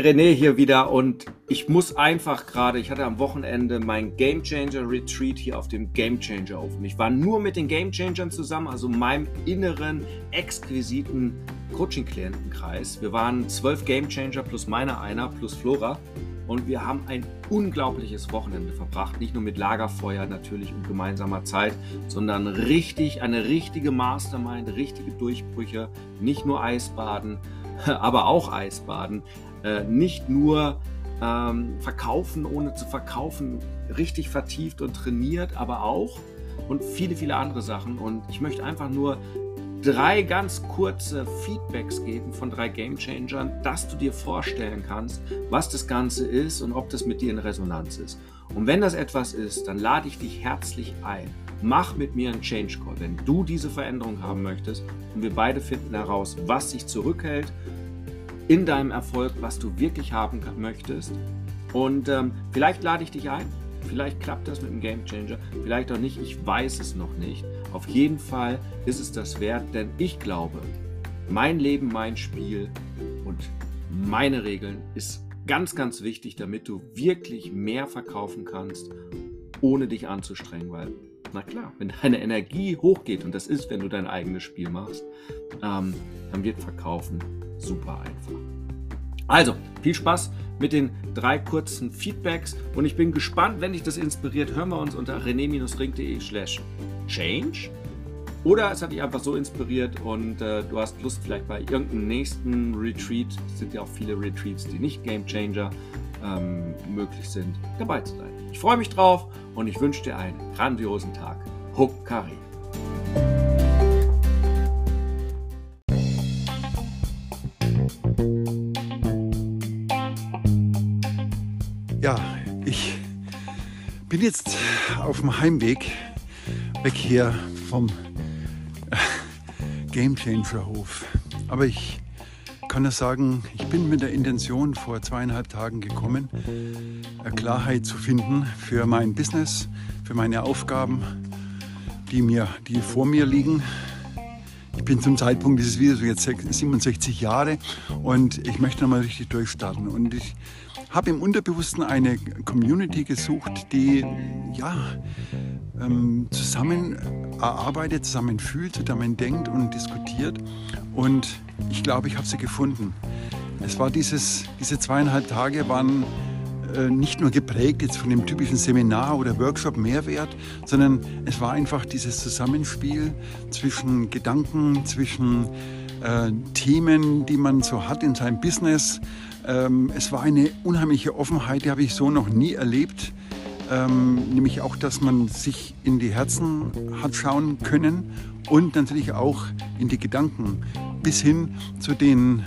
René hier wieder und ich muss einfach gerade, ich hatte am Wochenende mein Game Changer Retreat hier auf dem Game Changer Ofen. Ich war nur mit den Game Changern zusammen, also meinem inneren, exquisiten Coaching-Klientenkreis. Wir waren zwölf Game Changer plus meiner einer plus Flora und wir haben ein unglaubliches Wochenende verbracht. Nicht nur mit Lagerfeuer natürlich und gemeinsamer Zeit, sondern richtig, eine richtige Mastermind, richtige Durchbrüche, nicht nur Eisbaden aber auch Eisbaden. Äh, nicht nur ähm, verkaufen, ohne zu verkaufen, richtig vertieft und trainiert, aber auch und viele, viele andere Sachen. Und ich möchte einfach nur drei ganz kurze Feedbacks geben von drei Game Changern, dass du dir vorstellen kannst, was das Ganze ist und ob das mit dir in Resonanz ist. Und wenn das etwas ist, dann lade ich dich herzlich ein. Mach mit mir einen Change Call, wenn du diese Veränderung haben möchtest und wir beide finden heraus, was dich zurückhält in deinem Erfolg, was du wirklich haben möchtest. Und ähm, vielleicht lade ich dich ein, vielleicht klappt das mit dem Game Changer, vielleicht auch nicht, ich weiß es noch nicht. Auf jeden Fall ist es das wert, denn ich glaube, mein Leben, mein Spiel und meine Regeln ist ganz, ganz wichtig, damit du wirklich mehr verkaufen kannst, ohne dich anzustrengen, weil na klar, wenn deine Energie hochgeht, und das ist, wenn du dein eigenes Spiel machst, ähm, dann wird Verkaufen super einfach. Also, viel Spaß mit den drei kurzen Feedbacks und ich bin gespannt, wenn dich das inspiriert, hören wir uns unter rené-ring.de slash change oder es hat dich einfach so inspiriert und äh, du hast Lust vielleicht bei irgendeinem nächsten Retreat, es sind ja auch viele Retreats, die nicht Game Changer ähm, möglich sind, dabei zu sein. Ich freue mich drauf und ich wünsche dir einen grandiosen Tag. Huck Kari. Ja, ich bin jetzt auf dem Heimweg weg hier vom äh, Game Changer Hof. Aber ich kann nur sagen, ich bin mit der Intention vor zweieinhalb Tagen gekommen, Klarheit zu finden für mein Business, für meine Aufgaben, die, mir, die vor mir liegen. Ich bin zum Zeitpunkt dieses Videos jetzt 67 Jahre und ich möchte nochmal richtig durchstarten. Und ich habe im Unterbewussten eine Community gesucht, die ja, ähm, zusammen erarbeitet, zusammen fühlt, zusammen denkt und diskutiert. Und ich glaube, ich habe sie gefunden. Es war dieses, diese zweieinhalb Tage waren äh, nicht nur geprägt jetzt von dem typischen Seminar oder Workshop Mehrwert, sondern es war einfach dieses Zusammenspiel zwischen Gedanken, zwischen äh, Themen, die man so hat in seinem Business. Ähm, es war eine unheimliche Offenheit, die habe ich so noch nie erlebt. Ähm, nämlich auch, dass man sich in die Herzen hat schauen können und natürlich auch in die Gedanken bis hin zu den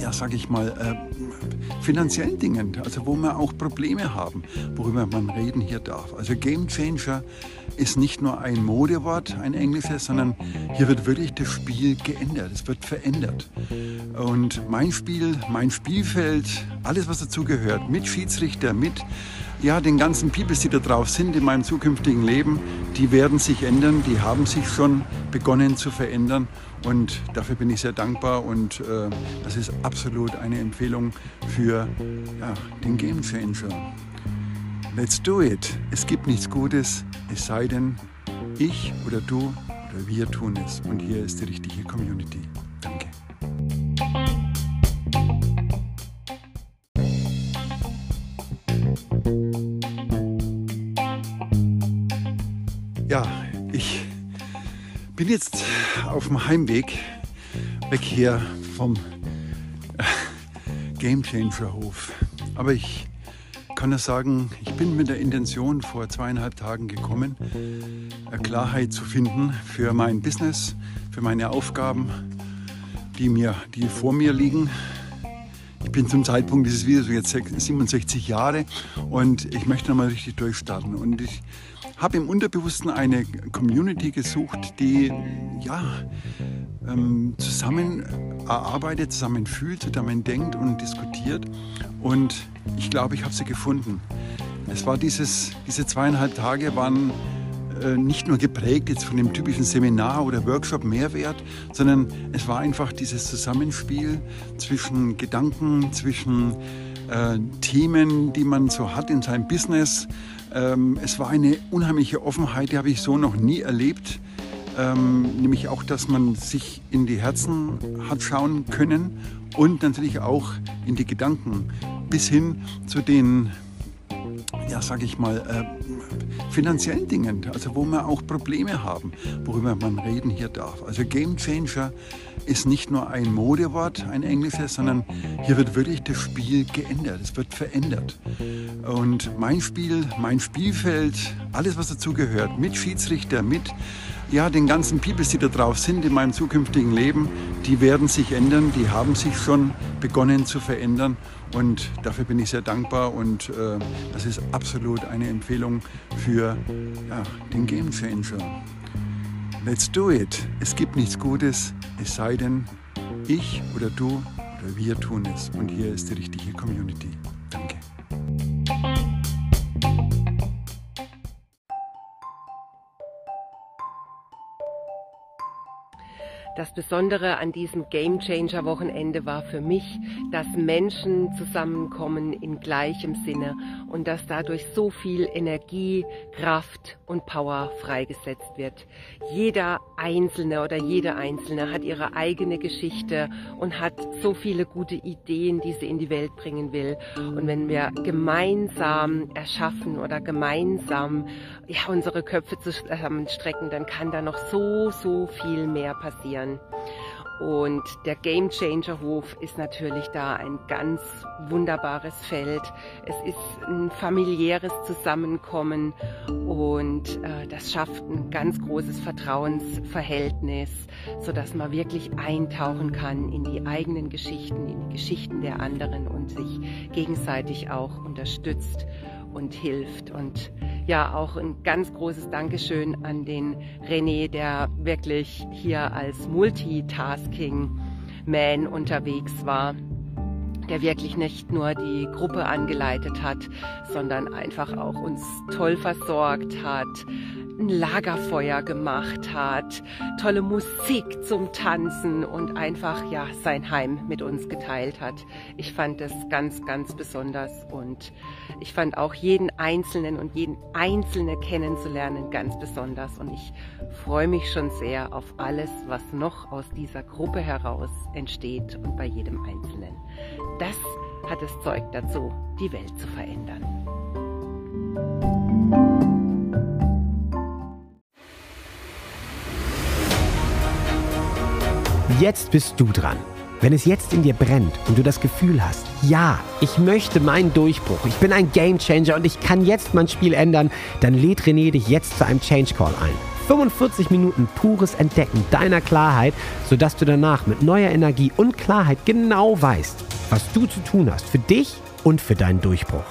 ja, sage ich mal, äh, finanziellen Dingen, also wo wir auch Probleme haben, worüber man reden hier darf. Also Game Changer ist nicht nur ein Modewort, ein englisches, sondern hier wird wirklich das Spiel geändert, es wird verändert. Und mein Spiel, mein Spielfeld, alles was dazu gehört, mit Schiedsrichter, mit ja, den ganzen Peoples, die da drauf sind in meinem zukünftigen Leben, die werden sich ändern, die haben sich schon begonnen zu verändern und dafür bin ich sehr dankbar und äh, das ist absolut eine Empfehlung für ja, den Game Changer. Let's do it. Es gibt nichts Gutes, es sei denn, ich oder du oder wir tun es. Und hier ist die richtige Community. Danke. Bin jetzt auf dem Heimweg weg hier vom äh, Game Changer Hof. Aber ich kann nur sagen, ich bin mit der Intention vor zweieinhalb Tagen gekommen, Klarheit zu finden für mein Business, für meine Aufgaben, die, mir, die vor mir liegen. Bin zum Zeitpunkt dieses Videos jetzt 67 Jahre und ich möchte nochmal richtig durchstarten. Und ich habe im Unterbewussten eine Community gesucht, die ja, ähm, zusammen erarbeitet, zusammen fühlt, zusammen denkt und diskutiert. Und ich glaube, ich habe sie gefunden. Es war dieses, diese zweieinhalb Tage waren nicht nur geprägt jetzt von dem typischen Seminar oder Workshop Mehrwert, sondern es war einfach dieses Zusammenspiel zwischen Gedanken, zwischen äh, Themen, die man so hat in seinem Business. Ähm, es war eine unheimliche Offenheit, die habe ich so noch nie erlebt. Ähm, nämlich auch, dass man sich in die Herzen hat schauen können und natürlich auch in die Gedanken bis hin zu den ja, sage ich mal, äh, finanziellen Dingen, also wo wir auch Probleme haben, worüber man reden hier darf. Also Game Changer ist nicht nur ein Modewort, ein englisches, sondern hier wird wirklich das Spiel geändert, es wird verändert. Und mein Spiel, mein Spielfeld, alles was dazu gehört, mit Schiedsrichter, mit ja, den ganzen Peoples, die da drauf sind in meinem zukünftigen Leben, die werden sich ändern, die haben sich schon begonnen zu verändern und dafür bin ich sehr dankbar und äh, das ist absolut eine Empfehlung für ja, den Game Changer. Let's do it. Es gibt nichts Gutes, es sei denn, ich oder du oder wir tun es. Und hier ist die richtige Community. Das Besondere an diesem Game Changer Wochenende war für mich, dass Menschen zusammenkommen in gleichem Sinne und dass dadurch so viel Energie, Kraft und Power freigesetzt wird. Jeder Einzelne oder jede Einzelne hat ihre eigene Geschichte und hat so viele gute Ideen, die sie in die Welt bringen will. Und wenn wir gemeinsam erschaffen oder gemeinsam ja, unsere Köpfe zusammenstrecken, dann kann da noch so, so viel mehr passieren kann. Und der Game Changer Hof ist natürlich da ein ganz wunderbares Feld. Es ist ein familiäres Zusammenkommen und äh, das schafft ein ganz großes Vertrauensverhältnis, so dass man wirklich eintauchen kann in die eigenen Geschichten, in die Geschichten der anderen und sich gegenseitig auch unterstützt und hilft. Und ja, auch ein ganz großes Dankeschön an den René, der wirklich hier als Multitasking-Man unterwegs war der wirklich nicht nur die Gruppe angeleitet hat, sondern einfach auch uns toll versorgt hat, ein Lagerfeuer gemacht hat, tolle Musik zum Tanzen und einfach ja sein Heim mit uns geteilt hat. Ich fand das ganz, ganz besonders und ich fand auch jeden Einzelnen und jeden Einzelne kennenzulernen ganz besonders und ich freue mich schon sehr auf alles, was noch aus dieser Gruppe heraus entsteht und bei jedem Einzelnen. Das hat das Zeug dazu, die Welt zu verändern. Jetzt bist du dran. Wenn es jetzt in dir brennt und du das Gefühl hast, ja, ich möchte meinen Durchbruch, ich bin ein Gamechanger und ich kann jetzt mein Spiel ändern, dann lädt René dich jetzt zu einem Change Call ein. 45 Minuten pures Entdecken deiner Klarheit, sodass du danach mit neuer Energie und Klarheit genau weißt, was du zu tun hast für dich und für deinen Durchbruch.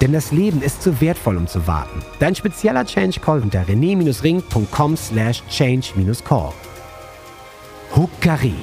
Denn das Leben ist zu wertvoll, um zu warten. Dein spezieller Change Call unter rené-ring.com slash change-call. Hukari.